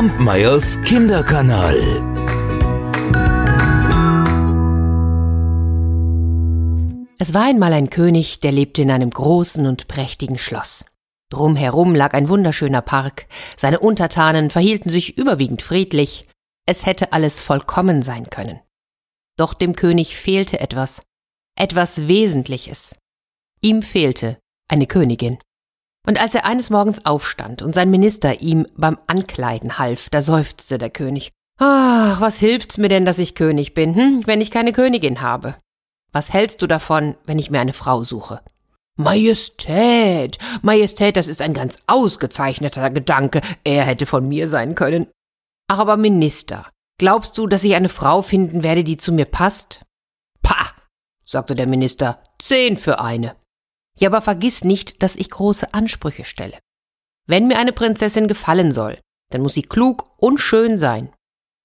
Kampmeyers Kinderkanal. Es war einmal ein König, der lebte in einem großen und prächtigen Schloss. Drumherum lag ein wunderschöner Park, seine Untertanen verhielten sich überwiegend friedlich, es hätte alles vollkommen sein können. Doch dem König fehlte etwas, etwas Wesentliches. Ihm fehlte eine Königin. Und als er eines Morgens aufstand und sein Minister ihm beim Ankleiden half, da seufzte der König. Ach, was hilft's mir denn, dass ich König bin, hm, wenn ich keine Königin habe? Was hältst du davon, wenn ich mir eine Frau suche? Majestät, Majestät, das ist ein ganz ausgezeichneter Gedanke. Er hätte von mir sein können. Ach, aber Minister, glaubst du, dass ich eine Frau finden werde, die zu mir passt? Pah, sagte der Minister, zehn für eine. Ja, aber vergiss nicht, dass ich große Ansprüche stelle. Wenn mir eine Prinzessin gefallen soll, dann muss sie klug und schön sein.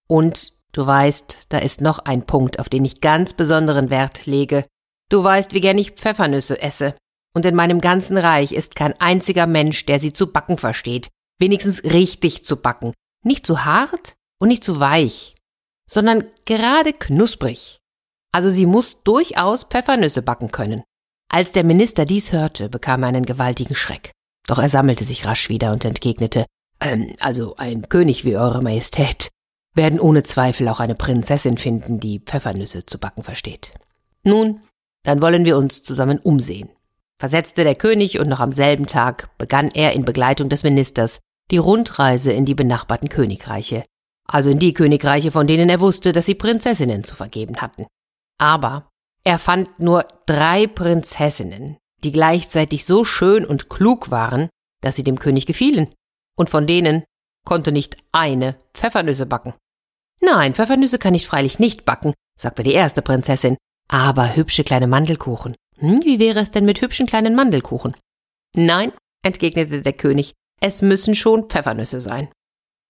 Und du weißt, da ist noch ein Punkt, auf den ich ganz besonderen Wert lege. Du weißt, wie gern ich Pfeffernüsse esse. Und in meinem ganzen Reich ist kein einziger Mensch, der sie zu backen versteht. Wenigstens richtig zu backen. Nicht zu hart und nicht zu weich, sondern gerade knusprig. Also sie muss durchaus Pfeffernüsse backen können. Als der Minister dies hörte, bekam er einen gewaltigen Schreck. Doch er sammelte sich rasch wieder und entgegnete, ähm, also ein König wie Eure Majestät werden ohne Zweifel auch eine Prinzessin finden, die Pfeffernüsse zu backen versteht. Nun, dann wollen wir uns zusammen umsehen, versetzte der König, und noch am selben Tag begann er in Begleitung des Ministers die Rundreise in die benachbarten Königreiche, also in die Königreiche, von denen er wusste, dass sie Prinzessinnen zu vergeben hatten. Aber er fand nur drei Prinzessinnen, die gleichzeitig so schön und klug waren, dass sie dem König gefielen, und von denen konnte nicht eine Pfeffernüsse backen. Nein, Pfeffernüsse kann ich freilich nicht backen, sagte die erste Prinzessin, aber hübsche kleine Mandelkuchen. Hm, wie wäre es denn mit hübschen kleinen Mandelkuchen? Nein, entgegnete der König, es müssen schon Pfeffernüsse sein.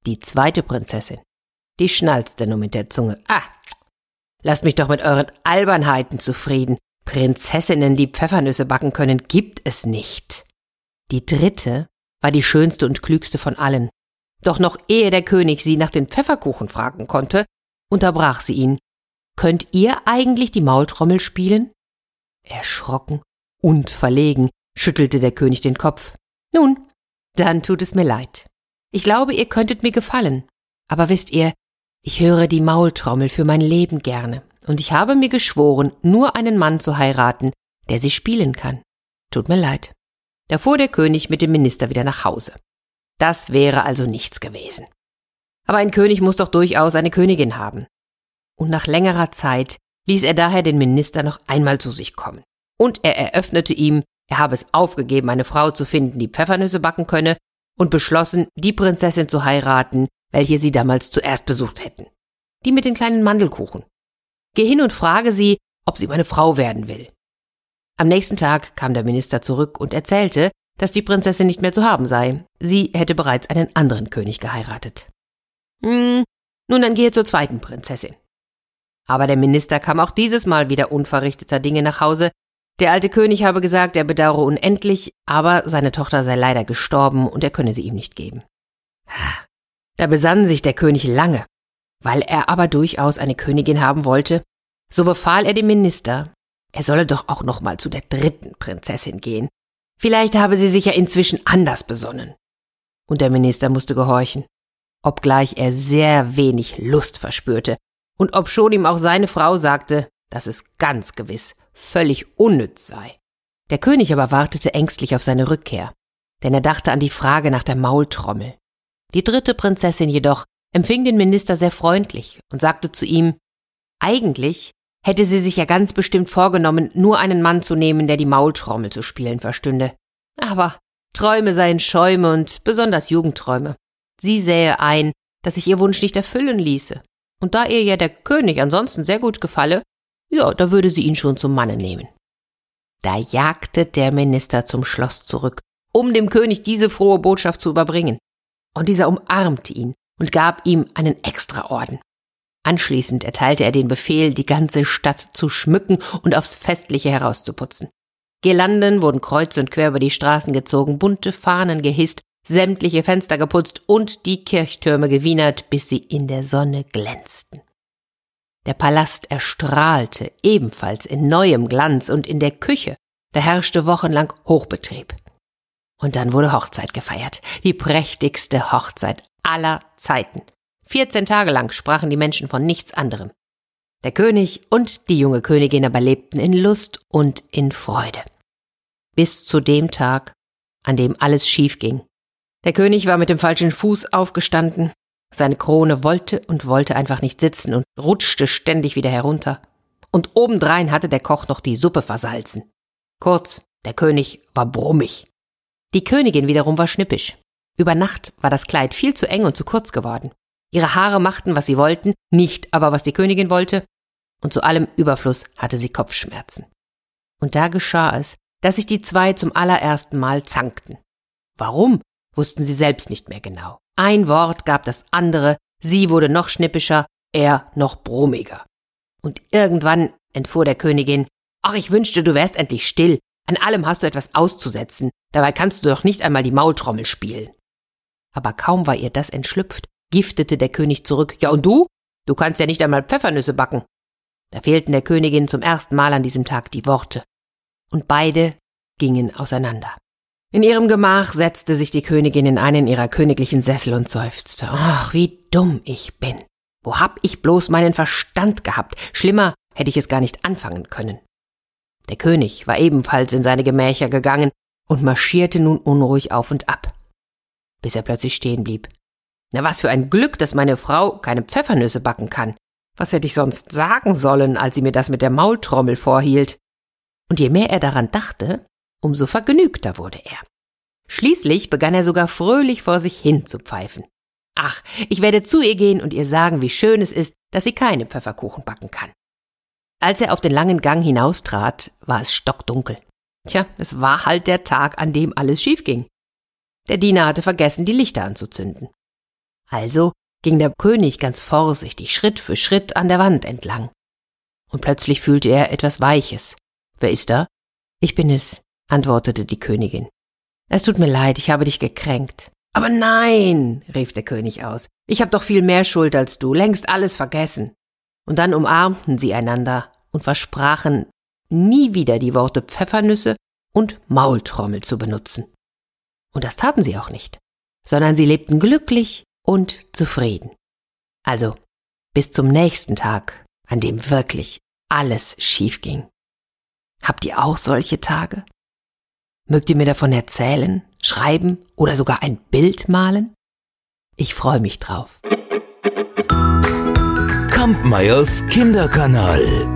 Die zweite Prinzessin, die schnalzte nur mit der Zunge. Ah, Lasst mich doch mit euren Albernheiten zufrieden. Prinzessinnen, die Pfeffernüsse backen können, gibt es nicht. Die dritte war die schönste und klügste von allen. Doch noch ehe der König sie nach den Pfefferkuchen fragen konnte, unterbrach sie ihn. Könnt ihr eigentlich die Maultrommel spielen? Erschrocken und verlegen schüttelte der König den Kopf. Nun, dann tut es mir leid. Ich glaube, ihr könntet mir gefallen. Aber wisst ihr, ich höre die Maultrommel für mein Leben gerne, und ich habe mir geschworen, nur einen Mann zu heiraten, der sie spielen kann. Tut mir leid. Da fuhr der König mit dem Minister wieder nach Hause. Das wäre also nichts gewesen. Aber ein König muss doch durchaus eine Königin haben. Und nach längerer Zeit ließ er daher den Minister noch einmal zu sich kommen. Und er eröffnete ihm, er habe es aufgegeben, eine Frau zu finden, die Pfeffernüsse backen könne, und beschlossen, die Prinzessin zu heiraten, welche sie damals zuerst besucht hätten. Die mit den kleinen Mandelkuchen. Geh hin und frage sie, ob sie meine Frau werden will. Am nächsten Tag kam der Minister zurück und erzählte, dass die Prinzessin nicht mehr zu haben sei. Sie hätte bereits einen anderen König geheiratet. Hm, nun dann gehe zur zweiten Prinzessin. Aber der Minister kam auch dieses Mal wieder unverrichteter Dinge nach Hause. Der alte König habe gesagt, er bedauere unendlich, aber seine Tochter sei leider gestorben und er könne sie ihm nicht geben. Da besann sich der König lange. Weil er aber durchaus eine Königin haben wollte, so befahl er dem Minister, er solle doch auch noch mal zu der dritten Prinzessin gehen. Vielleicht habe sie sich ja inzwischen anders besonnen. Und der Minister musste gehorchen, obgleich er sehr wenig Lust verspürte und obschon ihm auch seine Frau sagte, dass es ganz gewiss völlig unnütz sei. Der König aber wartete ängstlich auf seine Rückkehr, denn er dachte an die Frage nach der Maultrommel. Die dritte Prinzessin jedoch empfing den Minister sehr freundlich und sagte zu ihm, eigentlich hätte sie sich ja ganz bestimmt vorgenommen, nur einen Mann zu nehmen, der die Maultrommel zu spielen verstünde. Aber Träume seien Schäume und besonders Jugendträume. Sie sähe ein, dass sich ihr Wunsch nicht erfüllen ließe. Und da ihr ja der König ansonsten sehr gut gefalle, ja, da würde sie ihn schon zum Manne nehmen. Da jagte der Minister zum Schloss zurück, um dem König diese frohe Botschaft zu überbringen und dieser umarmte ihn und gab ihm einen Extraorden. Anschließend erteilte er den Befehl, die ganze Stadt zu schmücken und aufs Festliche herauszuputzen. Girlanden wurden kreuz und quer über die Straßen gezogen, bunte Fahnen gehisst, sämtliche Fenster geputzt und die Kirchtürme gewienert, bis sie in der Sonne glänzten. Der Palast erstrahlte ebenfalls in neuem Glanz und in der Küche, da herrschte wochenlang Hochbetrieb. Und dann wurde Hochzeit gefeiert, die prächtigste Hochzeit aller Zeiten. 14 Tage lang sprachen die Menschen von nichts anderem. Der König und die junge Königin aber lebten in Lust und in Freude. Bis zu dem Tag, an dem alles schief ging. Der König war mit dem falschen Fuß aufgestanden, seine Krone wollte und wollte einfach nicht sitzen und rutschte ständig wieder herunter. Und obendrein hatte der Koch noch die Suppe versalzen. Kurz, der König war brummig. Die Königin wiederum war schnippisch. Über Nacht war das Kleid viel zu eng und zu kurz geworden. Ihre Haare machten, was sie wollten, nicht aber, was die Königin wollte, und zu allem Überfluss hatte sie Kopfschmerzen. Und da geschah es, dass sich die zwei zum allerersten Mal zankten. Warum, wussten sie selbst nicht mehr genau. Ein Wort gab das andere, sie wurde noch schnippischer, er noch brummiger. Und irgendwann entfuhr der Königin, ach, ich wünschte, du wärst endlich still, an allem hast du etwas auszusetzen, dabei kannst du doch nicht einmal die Maultrommel spielen. Aber kaum war ihr das entschlüpft, giftete der König zurück. Ja, und du? Du kannst ja nicht einmal Pfeffernüsse backen. Da fehlten der Königin zum ersten Mal an diesem Tag die Worte. Und beide gingen auseinander. In ihrem Gemach setzte sich die Königin in einen ihrer königlichen Sessel und seufzte. Ach, wie dumm ich bin. Wo hab ich bloß meinen Verstand gehabt? Schlimmer hätte ich es gar nicht anfangen können. Der König war ebenfalls in seine Gemächer gegangen und marschierte nun unruhig auf und ab, bis er plötzlich stehen blieb. Na, was für ein Glück, dass meine Frau keine Pfeffernüsse backen kann. Was hätte ich sonst sagen sollen, als sie mir das mit der Maultrommel vorhielt? Und je mehr er daran dachte, umso vergnügter wurde er. Schließlich begann er sogar fröhlich vor sich hin zu pfeifen. Ach, ich werde zu ihr gehen und ihr sagen, wie schön es ist, dass sie keine Pfefferkuchen backen kann. Als er auf den langen Gang hinaustrat, war es stockdunkel. Tja, es war halt der Tag, an dem alles schief ging. Der Diener hatte vergessen, die Lichter anzuzünden. Also ging der König ganz vorsichtig Schritt für Schritt an der Wand entlang. Und plötzlich fühlte er etwas Weiches. Wer ist da? Ich bin es, antwortete die Königin. Es tut mir leid, ich habe dich gekränkt. Aber nein, rief der König aus, ich habe doch viel mehr Schuld als du, längst alles vergessen. Und dann umarmten sie einander und versprachen, nie wieder die Worte Pfeffernüsse und Maultrommel zu benutzen. Und das taten sie auch nicht, sondern sie lebten glücklich und zufrieden. Also, bis zum nächsten Tag, an dem wirklich alles schief ging. Habt ihr auch solche Tage? Mögt ihr mir davon erzählen, schreiben oder sogar ein Bild malen? Ich freue mich drauf. Kampmeyers Kinderkanal.